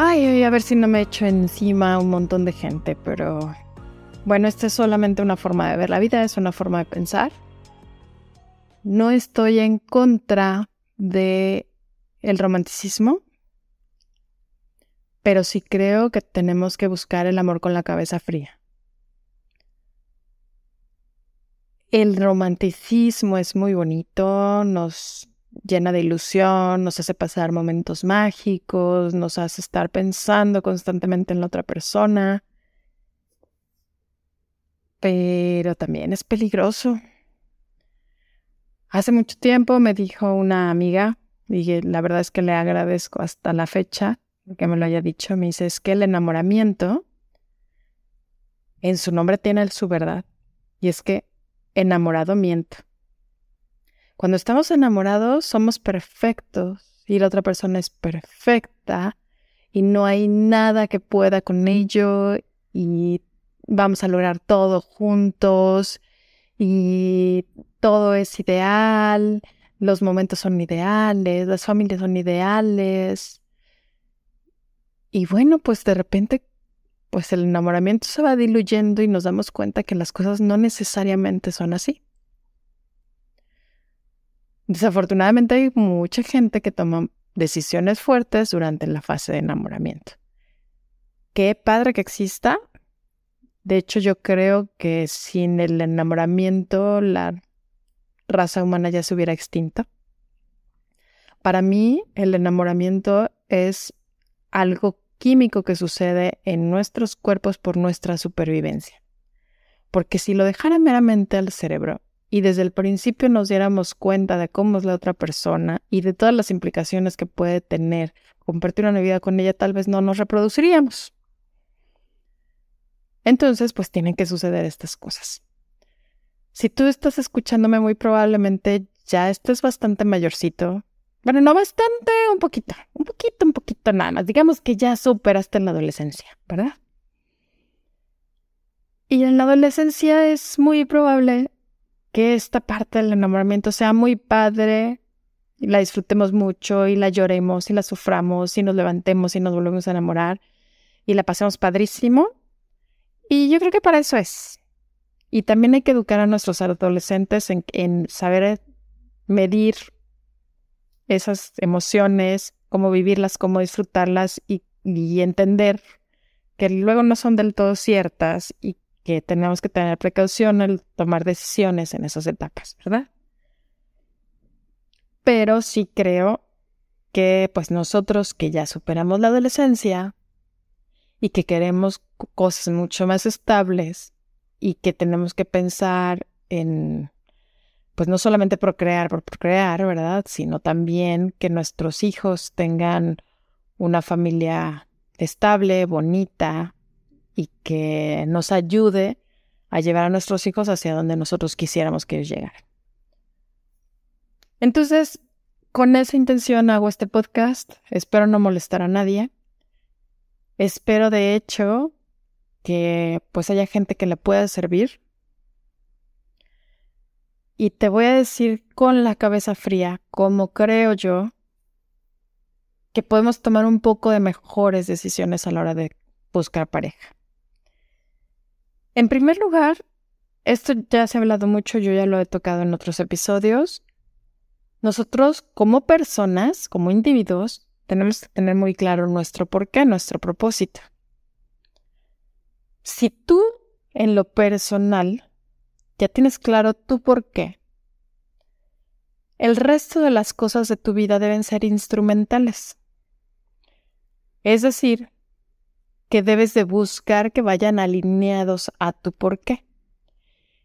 Ay, a ver si no me echo encima un montón de gente, pero bueno, esta es solamente una forma de ver la vida, es una forma de pensar. No estoy en contra de el romanticismo, pero sí creo que tenemos que buscar el amor con la cabeza fría. El romanticismo es muy bonito, nos llena de ilusión, nos hace pasar momentos mágicos, nos hace estar pensando constantemente en la otra persona, pero también es peligroso. Hace mucho tiempo me dijo una amiga, y la verdad es que le agradezco hasta la fecha, que me lo haya dicho, me dice, es que el enamoramiento en su nombre tiene su verdad. Y es que enamorado miento. Cuando estamos enamorados somos perfectos y la otra persona es perfecta y no hay nada que pueda con ello y vamos a lograr todo juntos y todo es ideal, los momentos son ideales, las familias son ideales, y bueno, pues de repente, pues el enamoramiento se va diluyendo y nos damos cuenta que las cosas no necesariamente son así. Desafortunadamente hay mucha gente que toma decisiones fuertes durante la fase de enamoramiento. Qué padre que exista. De hecho, yo creo que sin el enamoramiento la raza humana ya se hubiera extinto. Para mí, el enamoramiento es algo químico que sucede en nuestros cuerpos por nuestra supervivencia. Porque si lo dejara meramente al cerebro y desde el principio nos diéramos cuenta de cómo es la otra persona y de todas las implicaciones que puede tener compartir una vida con ella, tal vez no nos reproduciríamos. Entonces, pues tienen que suceder estas cosas. Si tú estás escuchándome, muy probablemente ya estés bastante mayorcito, bueno, no bastante, un poquito, un poquito, un poquito nada más. Digamos que ya superaste en la adolescencia, ¿verdad? Y en la adolescencia es muy probable que esta parte del enamoramiento sea muy padre, y la disfrutemos mucho, y la lloremos, y la suframos, y nos levantemos, y nos volvemos a enamorar, y la pasemos padrísimo. Y yo creo que para eso es. Y también hay que educar a nuestros adolescentes en, saber medir esas emociones, cómo vivirlas, cómo disfrutarlas y, entender que luego no son del todo ciertas y que tenemos que tener precaución al tomar decisiones en esas etapas, ¿verdad? Pero sí creo que pues nosotros que ya superamos la adolescencia y que queremos cosas mucho más estables y que tenemos que pensar en pues no solamente procrear por procrear, ¿verdad? Sino también que nuestros hijos tengan una familia estable, bonita y que nos ayude a llevar a nuestros hijos hacia donde nosotros quisiéramos que ellos llegaran. Entonces, con esa intención hago este podcast. Espero no molestar a nadie. Espero, de hecho, que pues haya gente que le pueda servir y te voy a decir con la cabeza fría cómo creo yo que podemos tomar un poco de mejores decisiones a la hora de buscar pareja. En primer lugar, esto ya se ha hablado mucho, yo ya lo he tocado en otros episodios. Nosotros como personas, como individuos, tenemos que tener muy claro nuestro porqué, nuestro propósito. Si tú en lo personal ya tienes claro tu por qué, el resto de las cosas de tu vida deben ser instrumentales. Es decir, que debes de buscar que vayan alineados a tu por qué.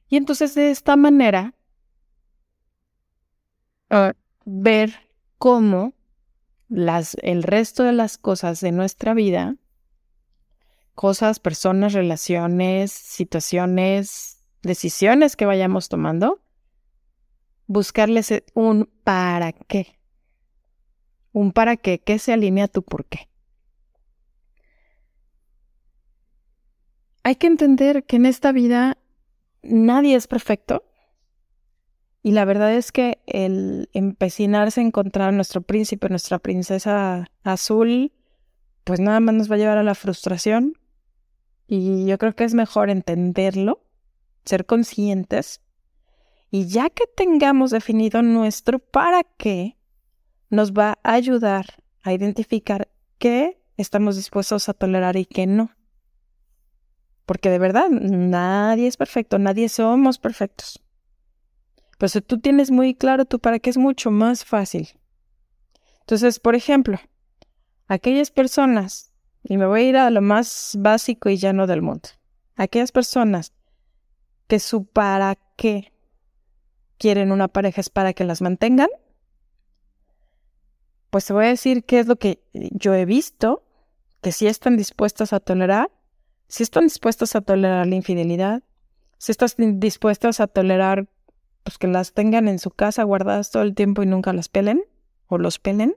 Y entonces de esta manera, ah, ver cómo las, el resto de las cosas de nuestra vida, cosas, personas, relaciones, situaciones, decisiones que vayamos tomando, buscarles un para qué. Un para qué, que se alinea a tu por qué. Hay que entender que en esta vida nadie es perfecto. Y la verdad es que el empecinarse a encontrar nuestro príncipe, nuestra princesa azul, pues nada más nos va a llevar a la frustración. Y yo creo que es mejor entenderlo, ser conscientes. Y ya que tengamos definido nuestro para qué, nos va a ayudar a identificar qué estamos dispuestos a tolerar y qué no. Porque de verdad, nadie es perfecto, nadie somos perfectos. Pero si tú tienes muy claro tu para qué es mucho más fácil. Entonces, por ejemplo, aquellas personas, y me voy a ir a lo más básico y llano del mundo, aquellas personas que su para qué quieren una pareja es para que las mantengan, pues te voy a decir qué es lo que yo he visto, que sí están dispuestas a tolerar si están dispuestos a tolerar la infidelidad, si están dispuestos a tolerar pues, que las tengan en su casa guardadas todo el tiempo y nunca las pelen o los pelen,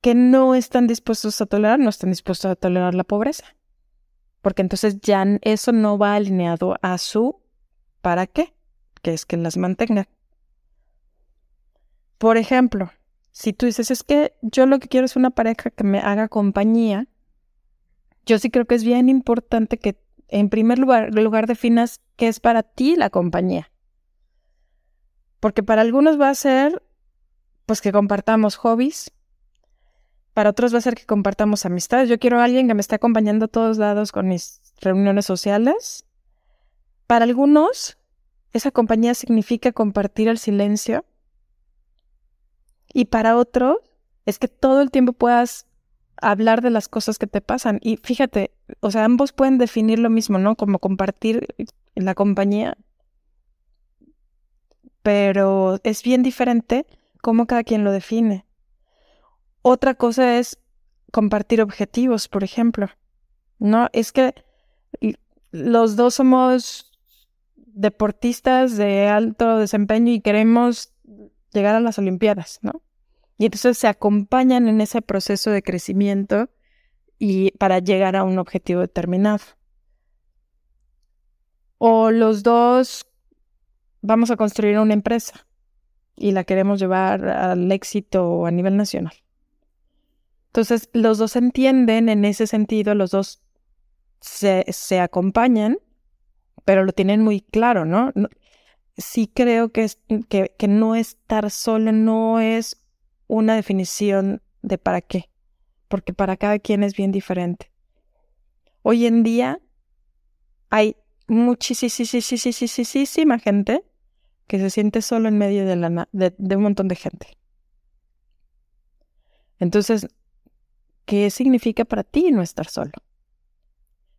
que no están dispuestos a tolerar, no están dispuestos a tolerar la pobreza. Porque entonces ya eso no va alineado a su para qué, que es que las mantengan. Por ejemplo, si tú dices, es que yo lo que quiero es una pareja que me haga compañía, yo sí creo que es bien importante que en primer lugar, lugar definas qué es para ti la compañía. Porque para algunos va a ser pues que compartamos hobbies, para otros va a ser que compartamos amistades. Yo quiero a alguien que me esté acompañando a todos lados con mis reuniones sociales. Para algunos, esa compañía significa compartir el silencio. Y para otros, es que todo el tiempo puedas hablar de las cosas que te pasan. Y fíjate, o sea, ambos pueden definir lo mismo, ¿no? Como compartir la compañía. Pero es bien diferente cómo cada quien lo define. Otra cosa es compartir objetivos, por ejemplo. No, es que los dos somos deportistas de alto desempeño y queremos llegar a las Olimpiadas, ¿no? Y entonces se acompañan en ese proceso de crecimiento y para llegar a un objetivo determinado. O los dos vamos a construir una empresa y la queremos llevar al éxito a nivel nacional. Entonces, los dos entienden en ese sentido, los dos se, se acompañan, pero lo tienen muy claro, ¿no? sí creo que, es, que, que no estar solo no es una definición de para qué, porque para cada quien es bien diferente. Hoy en día hay muchísima gente que se siente solo en medio de, un montón de gente. Entonces, ¿qué significa para ti no estar solo?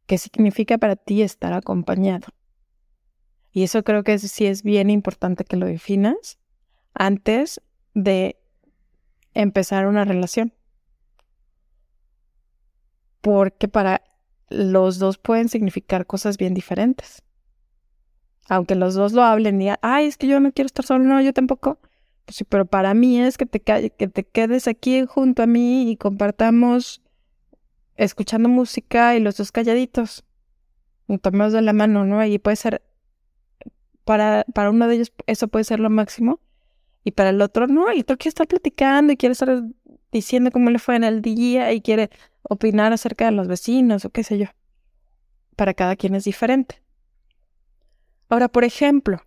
¿Qué significa para ti estar acompañado? Y eso creo que sí es bien importante que lo definas antes de empezar una relación. Porque para los dos pueden significar cosas bien diferentes. Aunque los dos lo hablen y, ay, es que yo no quiero estar solo, no, yo tampoco. Pues sí, pero para mí es que te, que te quedes aquí junto a mí y compartamos escuchando música y los dos calladitos. Y tomemos de la mano, ¿no? Y puede ser, para, para uno de ellos eso puede ser lo máximo. Y para el otro, no, el otro quiere estar platicando y quiere estar diciendo cómo le fue en el día y quiere opinar acerca de los vecinos o qué sé yo. Para cada quien es diferente. Ahora, por ejemplo,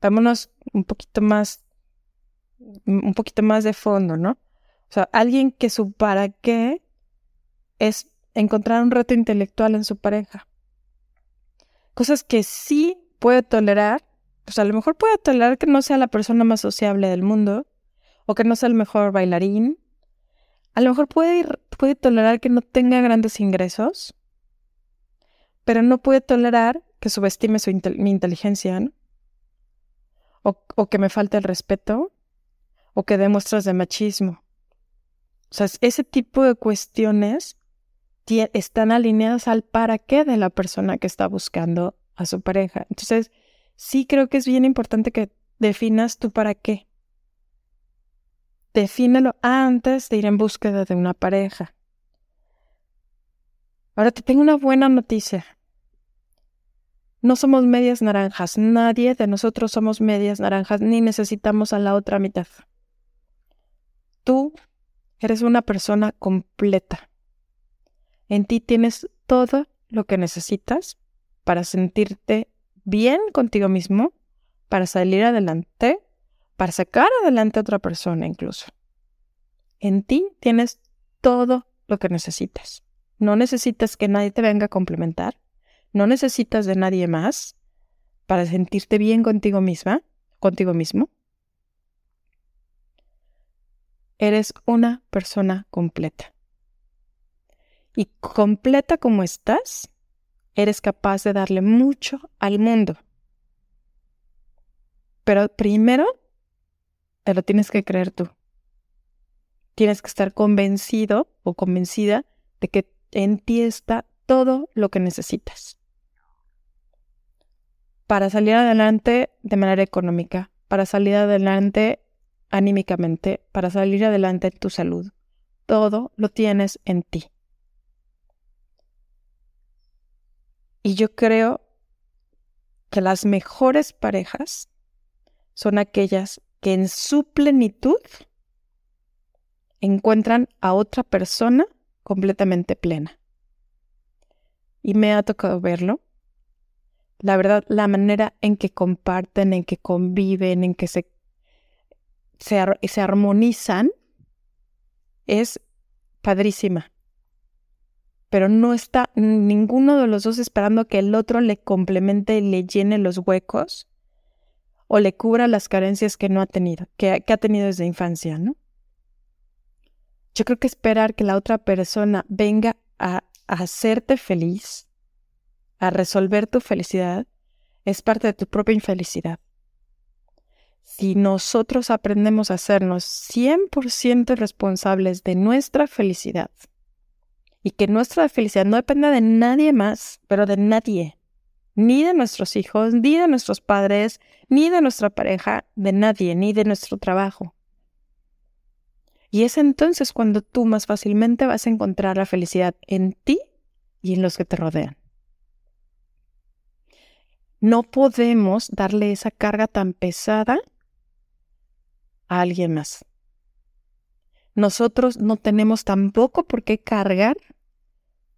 vámonos un poquito más, un poquito más de fondo, ¿no? O sea, alguien que su para qué es encontrar un reto intelectual en su pareja. Cosas que sí puede tolerar, pues a lo mejor puede tolerar que no sea la persona más sociable del mundo, o que no sea el mejor bailarín. A lo mejor puede, puede tolerar que no tenga grandes ingresos, pero no puede tolerar que subestime su mi inteligencia, o, o que me falte el respeto, o que dé muestras de machismo. O sea, ese tipo de cuestiones están alineadas al para qué de la persona que está buscando a su pareja. Entonces, sí creo que es bien importante que definas tu para qué. Defínelo antes de ir en búsqueda de una pareja. Ahora te tengo una buena noticia. No somos medias naranjas. Nadie de nosotros somos medias naranjas ni necesitamos a la otra mitad. Tú eres una persona completa. En ti tienes todo lo que necesitas para sentirte bien contigo mismo, para salir adelante, para sacar adelante a otra persona incluso. En ti tienes todo lo que necesitas. No necesitas que nadie te venga a complementar. No necesitas de nadie más para sentirte bien contigo misma, contigo mismo. Eres una persona completa y completa como estás, eres capaz de darle mucho al mundo. Pero primero, te lo tienes que creer tú. Tienes que estar convencido o convencida de que en ti está todo lo que necesitas. Para salir adelante de manera económica, para salir adelante anímicamente, para salir adelante en tu salud. Todo lo tienes en ti. Y yo creo que las mejores parejas son aquellas que en su plenitud encuentran a otra persona completamente plena. Y me ha tocado verlo. La verdad, la manera en que comparten, en que conviven, en que se, se, se armonizan, es padrísima pero no está ninguno de los dos esperando que el otro le complemente le llene los huecos o le cubra las carencias que no ha tenido, que, ha tenido desde infancia, ¿no? Yo creo que esperar que la otra persona venga a, a hacerte feliz, a resolver tu felicidad, es parte de tu propia infelicidad. Si nosotros aprendemos a hacernos 100% responsables de nuestra felicidad, y que nuestra felicidad no dependa de nadie más, pero de nadie, ni de nuestros hijos, ni de nuestros padres, ni de nuestra pareja, de nadie, ni de nuestro trabajo. Y es entonces cuando tú más fácilmente vas a encontrar la felicidad en ti y en los que te rodean. No podemos darle esa carga tan pesada a alguien más. Nosotros no tenemos tampoco por qué cargar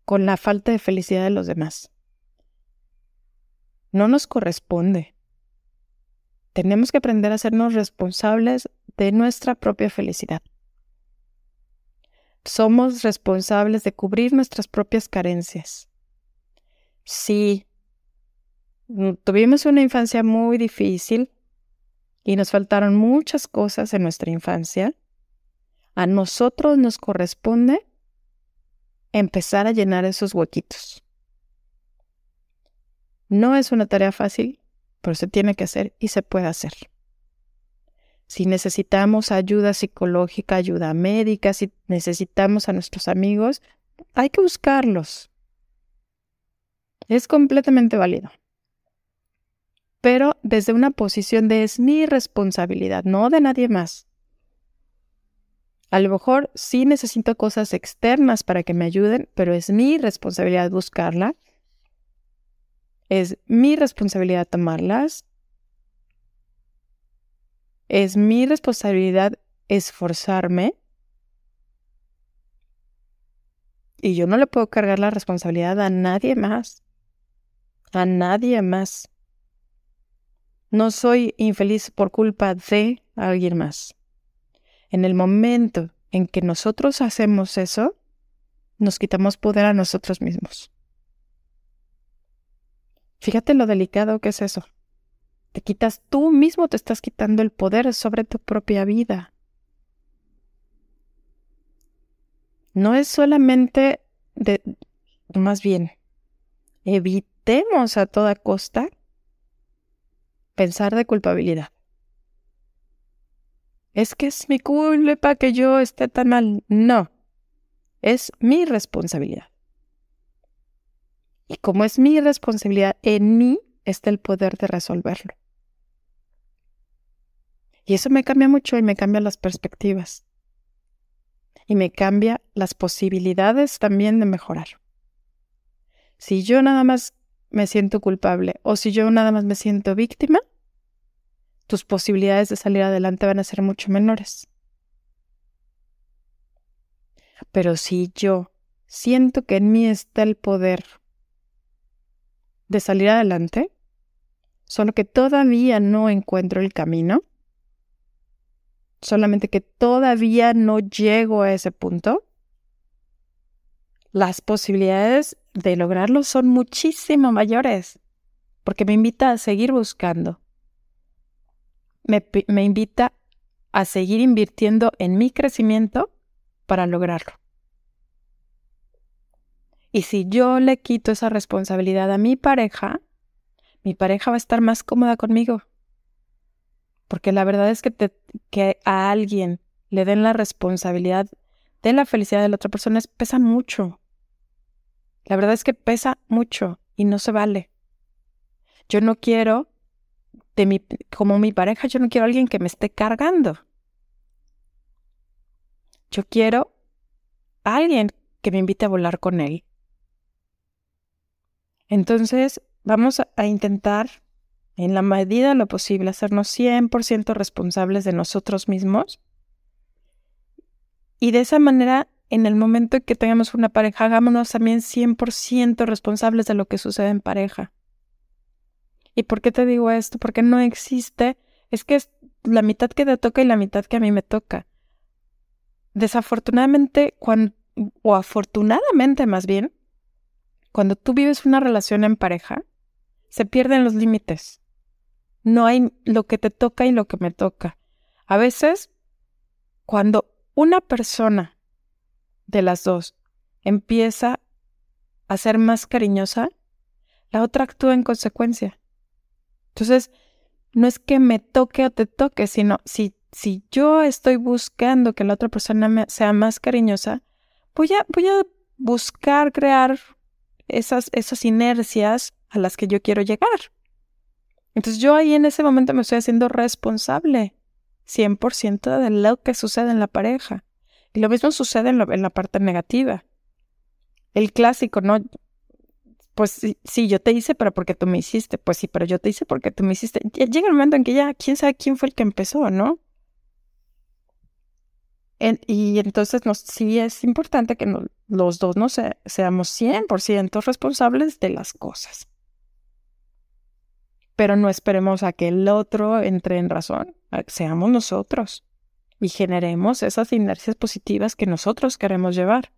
con la falta de felicidad de los demás. No nos corresponde. Tenemos que aprender a sernos responsables de nuestra propia felicidad. Somos responsables de cubrir nuestras propias carencias. Si tuvimos una infancia muy difícil y nos faltaron muchas cosas en nuestra infancia, a nosotros nos corresponde empezar a llenar esos huequitos. No es una tarea fácil, pero se tiene que hacer y se puede hacer. Si necesitamos ayuda psicológica, ayuda médica, si necesitamos a nuestros amigos, hay que buscarlos. Es completamente válido. Pero desde una posición de es mi responsabilidad, no de nadie más. A lo mejor sí necesito cosas externas para que me ayuden, pero es mi responsabilidad buscarla. Es mi responsabilidad tomarlas. Es mi responsabilidad esforzarme. Y yo no le puedo cargar la responsabilidad a nadie más. A nadie más. No soy infeliz por culpa de alguien más. En el momento en que nosotros hacemos eso, nos quitamos poder a nosotros mismos. Fíjate lo delicado que es eso. Te quitas tú mismo, te estás quitando el poder sobre tu propia vida. No es solamente de, más bien, evitemos a toda costa pensar de culpabilidad. Es que es mi culpa que yo esté tan mal. No, es mi responsabilidad. Y como es mi responsabilidad, en mí está el poder de resolverlo. Y eso me cambia mucho y me cambia las perspectivas. Y me cambia las posibilidades también de mejorar. Si yo nada más me siento culpable o si yo nada más me siento víctima, tus posibilidades de salir adelante van a ser mucho menores. Pero si yo siento que en mí está el poder de salir adelante, solo que todavía no encuentro el camino, solamente que todavía no llego a ese punto, las posibilidades de lograrlo son muchísimo mayores, porque me invita a seguir buscando, me, invita a seguir invirtiendo en mi crecimiento para lograrlo. Y si yo le quito esa responsabilidad a mi pareja, mi pareja va a estar más cómoda conmigo. Porque la verdad es que, que a alguien le den la responsabilidad de la felicidad de la otra persona pesa mucho. La verdad es que pesa mucho y no se vale. Yo no quiero, de mi, como mi pareja, yo no quiero a alguien que me esté cargando. Yo quiero alguien que me invite a volar con él. Entonces, vamos a intentar en la medida de lo posible, hacernos 100% responsables de nosotros mismos. Y de esa manera, en el momento en que tengamos una pareja, hagámonos también 100% responsables de lo que sucede en pareja. ¿Y por qué te digo esto? Porque no existe, es que es la mitad que te toca y la mitad que a mí me toca. Desafortunadamente, o afortunadamente más bien, cuando tú vives una relación en pareja, se pierden los límites no hay lo que te toca y lo que me toca. A veces, cuando una persona de las dos empieza a ser más cariñosa, la otra actúa en consecuencia. Entonces, no es que me toque o te toque, sino si, si yo estoy buscando que la otra persona sea más cariñosa, voy a, voy a buscar crear esas, esas inercias a las que yo quiero llegar. Entonces yo ahí en ese momento me estoy haciendo responsable 100% de lo que sucede en la pareja. Y lo mismo sucede en, la parte negativa. El clásico, ¿no? Pues sí, yo te hice, pero porque tú me hiciste. Pues sí, pero yo te hice porque tú me hiciste. Llega el momento en que ya, quién sabe quién fue el que empezó, ¿no? y entonces nos, sí es importante que los dos no seamos 100% responsables de las cosas pero no esperemos a que el otro entre en razón, seamos nosotros y generemos esas inercias positivas que nosotros queremos llevar.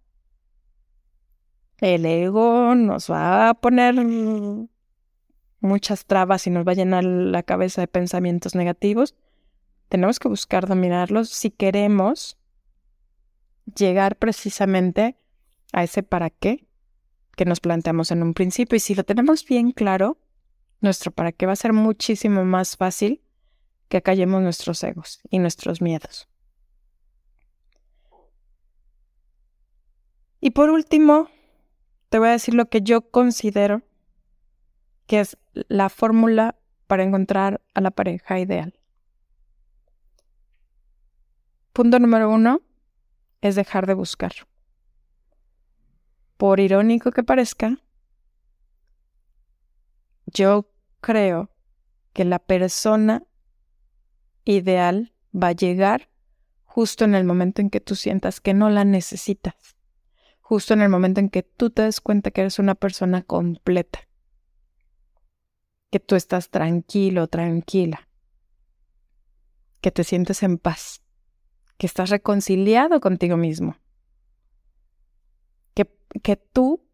El ego nos va a poner muchas trabas y nos va a llenar la cabeza de pensamientos negativos. Tenemos que buscar dominarlos si queremos llegar precisamente a ese para qué que nos planteamos en un principio. Y si lo tenemos bien claro, nuestro para qué va a ser muchísimo más fácil que acallemos nuestros egos y nuestros miedos. Y por último, te voy a decir lo que yo considero que es la fórmula para encontrar a la pareja ideal. Punto número uno es dejar de buscar. Por irónico que parezca, yo creo que la persona ideal va a llegar justo en el momento en que tú sientas que no la necesitas, justo en el momento en que tú te des cuenta que eres una persona completa, que tú estás tranquilo, tranquila, que te sientes en paz, que estás reconciliado contigo mismo, que que tú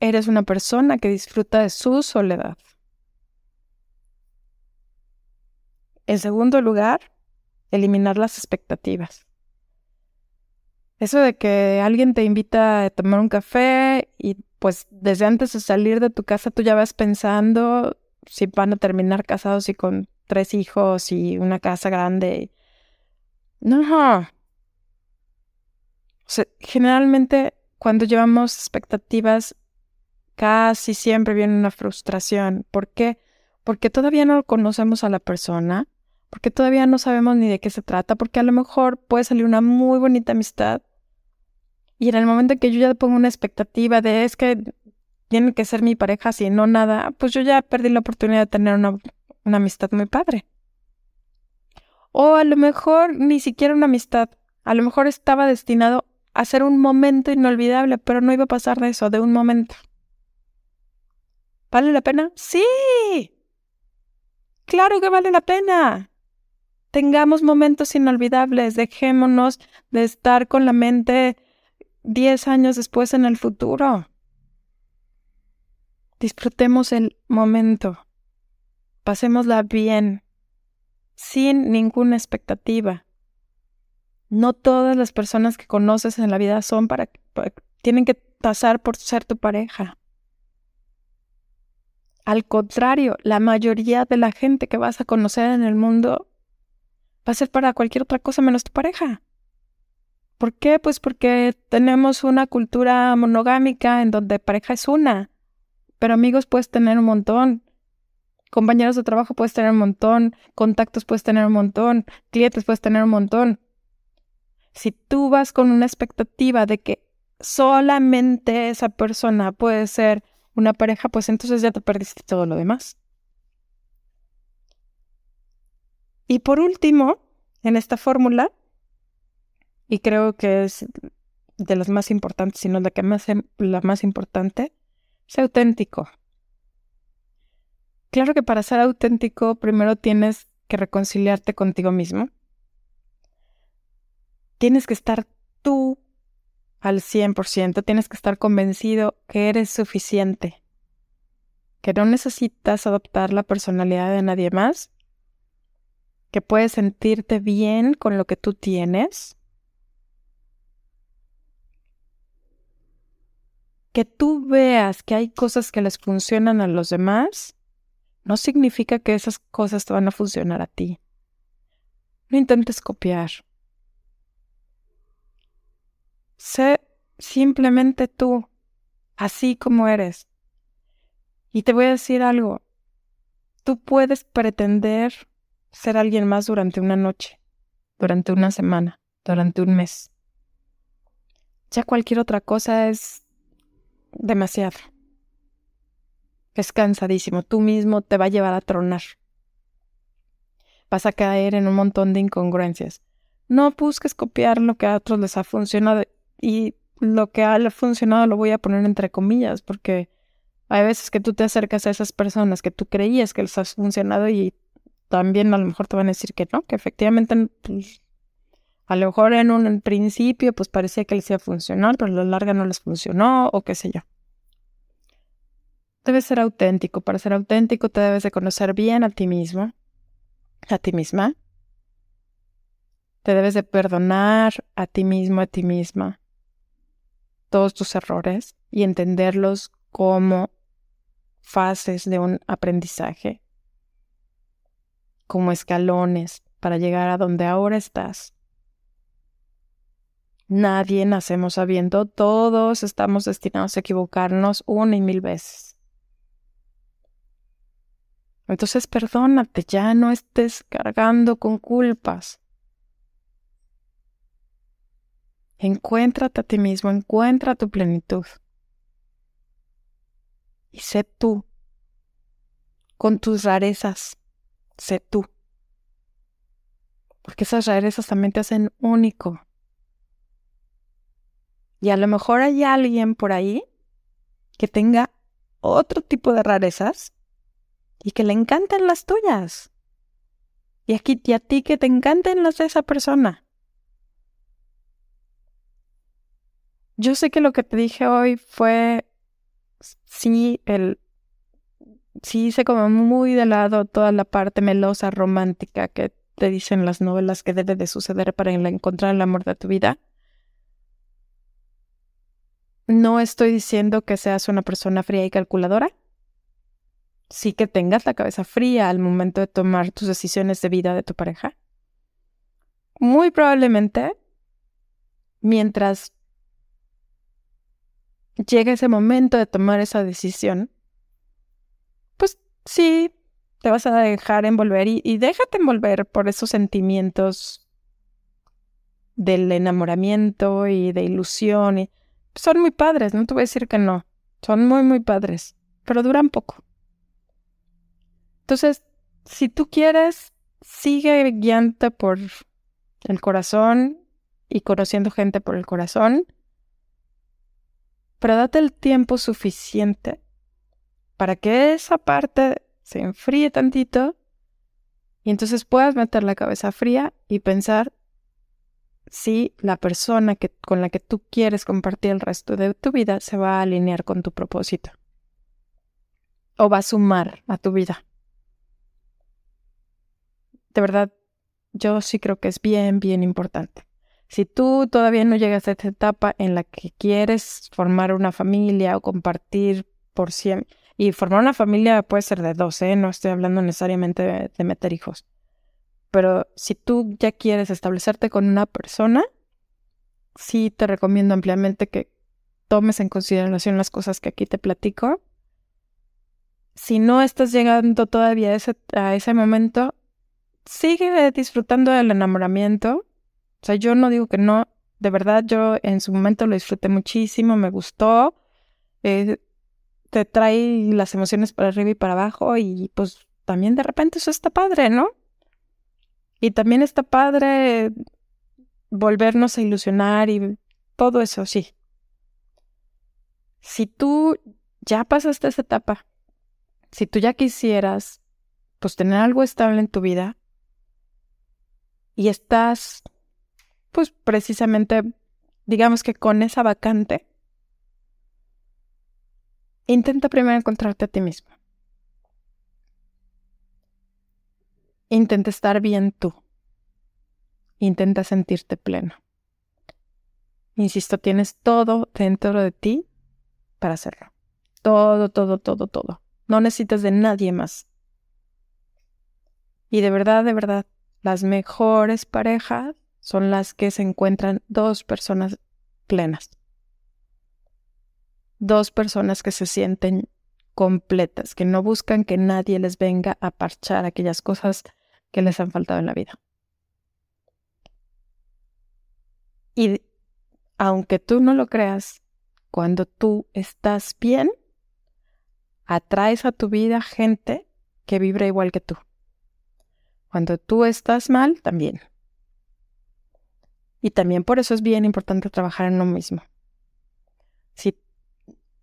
eres una persona que disfruta de su soledad. En segundo lugar, eliminar las expectativas. Eso de que alguien te invita a tomar un café y pues desde antes de salir de tu casa tú ya vas pensando si van a terminar casados y con tres hijos y una casa grande. No. O generalmente cuando llevamos expectativas casi siempre viene una frustración. ¿Por qué? Porque todavía no conocemos a la persona, porque todavía no sabemos ni de qué se trata, porque a lo mejor puede salir una muy bonita amistad y en el momento que yo ya pongo una expectativa de es que tiene que ser mi pareja, si no nada, pues yo ya perdí la oportunidad de tener una, una amistad muy padre. O a lo mejor ni siquiera una amistad, a lo mejor estaba destinado a ser un momento inolvidable, pero no iba a pasar de eso, de un momento. ¿Vale la pena? Sí. Claro que vale la pena. Tengamos momentos inolvidables, dejémonos de estar con la mente diez años después en el futuro. Disfrutemos el momento. Pasémosla bien, sin ninguna expectativa. No todas las personas que conoces en la vida son para, tienen que pasar por ser tu pareja. Al contrario, la mayoría de la gente que vas a conocer en el mundo va a ser para cualquier otra cosa menos tu pareja. ¿Por qué? Pues porque tenemos una cultura monogámica en donde pareja es una. Pero amigos puedes tener un montón. Compañeros de trabajo puedes tener un montón. Contactos puedes tener un montón. Clientes puedes tener un montón. Si tú vas con una expectativa de que solamente esa persona puede ser una pareja, pues entonces ya te perdiste todo lo demás. Y por último, en esta fórmula, y creo que es de las más importantes, sino la que más la más importante, Sé auténtico. Claro que para ser auténtico primero tienes que reconciliarte contigo mismo. Tienes que estar tú al 100%, tienes que estar convencido que eres suficiente, que no necesitas adoptar la personalidad de nadie más, que puedes sentirte bien con lo que tú tienes que tú veas que hay cosas que les funcionan a los demás, no significa que esas cosas te van a funcionar a ti. No intentes copiar. Sé simplemente tú, así como eres. Y te voy a decir algo. Tú puedes pretender ser alguien más durante una noche, durante una semana, durante un mes. Ya cualquier otra cosa es demasiado. Es cansadísimo. Tú mismo te va a llevar a tronar. Vas a caer en un montón de incongruencias. No busques copiar lo que a otros les ha funcionado y lo que ha funcionado lo voy a poner entre comillas porque hay veces que tú te acercas a esas personas que tú creías que les ha funcionado y también a lo mejor te van a decir que no, que efectivamente pues, a lo mejor en un principio pues parecía que les iba a funcionar, pero a la larga no les funcionó o qué sé yo. Debes ser auténtico. Para ser auténtico te debes de conocer bien a ti mismo, a ti misma. Te debes de perdonar a ti mismo, a ti misma, todos tus errores y entenderlos como fases de un aprendizaje, como escalones para llegar a donde ahora estás. Nadie nacemos sabiendo, todos estamos destinados a equivocarnos una y mil veces. Entonces perdónate, ya no estés cargando con culpas. Encuéntrate a ti mismo, encuentra tu plenitud. Y sé tú, con tus rarezas, sé tú. Porque esas rarezas también te hacen único. Y a lo mejor hay alguien por ahí que tenga otro tipo de rarezas y que le encanten las tuyas. Y, aquí, y a ti que te encanten las de esa persona. yo sé que lo que te dije hoy fue, sí, el, sí hice como muy de lado toda la parte melosa, romántica que te dicen las novelas que debe de suceder para encontrar el amor de tu vida. No estoy diciendo que seas una persona fría y calculadora. Sí que tengas la cabeza fría al momento de tomar tus decisiones de vida de tu pareja. Muy probablemente, mientras llegue ese momento de tomar esa decisión, pues sí, te vas a dejar envolver y, déjate envolver por esos sentimientos del enamoramiento y de ilusión. Y, son muy padres, no te voy a decir que no. Son muy, muy padres, pero duran poco. Entonces, si tú quieres, sigue guiándote por el corazón y conociendo gente por el corazón, pero date el tiempo suficiente para que esa parte se enfríe tantito y entonces puedas meter la cabeza fría y pensar si la persona que, con la que tú quieres compartir el resto de tu vida se va a alinear con tu propósito o va a sumar a tu vida. De verdad, yo sí creo que es bien, bien importante. Si tú todavía no llegas a esta etapa en la que quieres formar una familia o compartir por siempre, y formar una familia puede ser de dos, ¿eh? no estoy hablando necesariamente de meter hijos, pero si tú ya quieres establecerte con una persona, sí te recomiendo ampliamente que tomes en consideración las cosas que aquí te platico. Si no estás llegando todavía a ese, a ese momento, sigue disfrutando del enamoramiento. O sea, yo no digo que no. De verdad, yo en su momento lo disfruté muchísimo, me gustó. Eh, te trae las emociones para arriba y para abajo y pues también de repente eso está padre, ¿no? Y también está padre volvernos a ilusionar y todo eso, sí. Si tú ya pasaste esa etapa, si tú ya quisieras, pues tener algo estable en tu vida y estás, pues precisamente, digamos que con esa vacante, intenta primero encontrarte a ti mismo. Intenta estar bien tú. Intenta sentirte pleno. Insisto, tienes todo dentro de ti para hacerlo. Todo, todo, todo, todo. No necesitas de nadie más. Y de verdad, de verdad, las mejores parejas son las que se encuentran dos personas plenas. Dos personas que se sienten completas, que no buscan que nadie les venga a parchar aquellas cosas que les han faltado en la vida. Y aunque tú no lo creas, cuando tú estás bien, atraes a tu vida gente que vibra igual que tú. Cuando tú estás mal, también. Y también por eso es bien importante trabajar en lo mismo. Si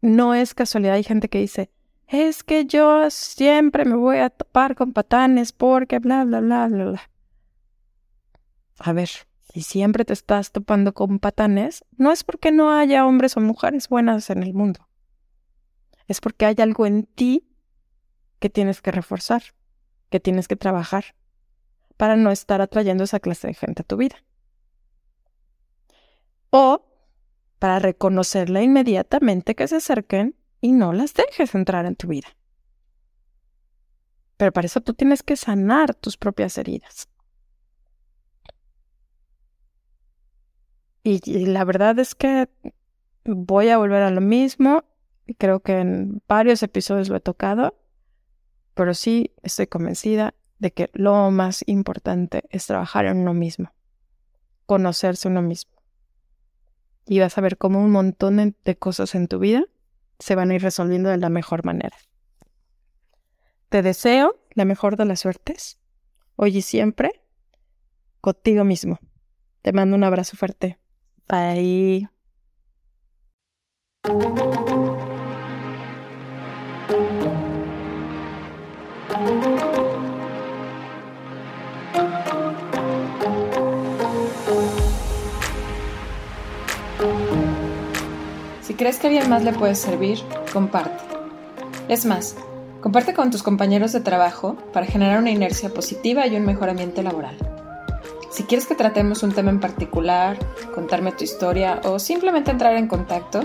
no es casualidad, hay gente que dice, es que yo siempre me voy a topar con patanes porque bla, bla, bla, bla, bla. A ver, si siempre te estás topando con patanes, no es porque no haya hombres o mujeres buenas en el mundo. Es porque hay algo en ti que tienes que reforzar, que tienes que trabajar, para no estar atrayendo esa clase de gente a tu vida. O para reconocerla inmediatamente que se acerquen y no las dejes entrar en tu vida. Pero para eso tú tienes que sanar tus propias heridas. Y, la verdad es que voy a volver a lo mismo. Creo que en varios episodios lo he tocado. Pero sí estoy convencida de que lo más importante es trabajar en uno mismo. Conocerse uno mismo. Y vas a ver cómo un montón de cosas en tu vida se van a ir resolviendo de la mejor manera. Te deseo la mejor de las suertes, hoy y siempre, contigo mismo. Te mando un abrazo fuerte. Bye. Crees que a alguien más le puede servir, comparte. Es más, comparte con tus compañeros de trabajo para generar una inercia positiva y un mejor ambiente laboral. Si quieres que tratemos un tema en particular, contarme tu historia o simplemente entrar en contacto,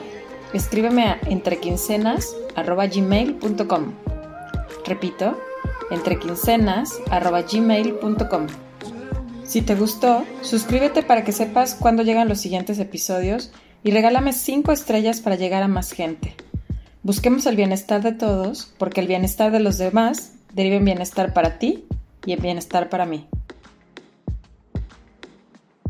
escríbeme a entrequincenas.gmail.com. Repito, entrequincenas.gmail.com. Si te gustó, suscríbete para que sepas cuándo llegan los siguientes episodios y regálame 5 estrellas para llegar a más gente. Busquemos el bienestar de todos, porque el bienestar de los demás deriva en bienestar para ti y en bienestar para mí.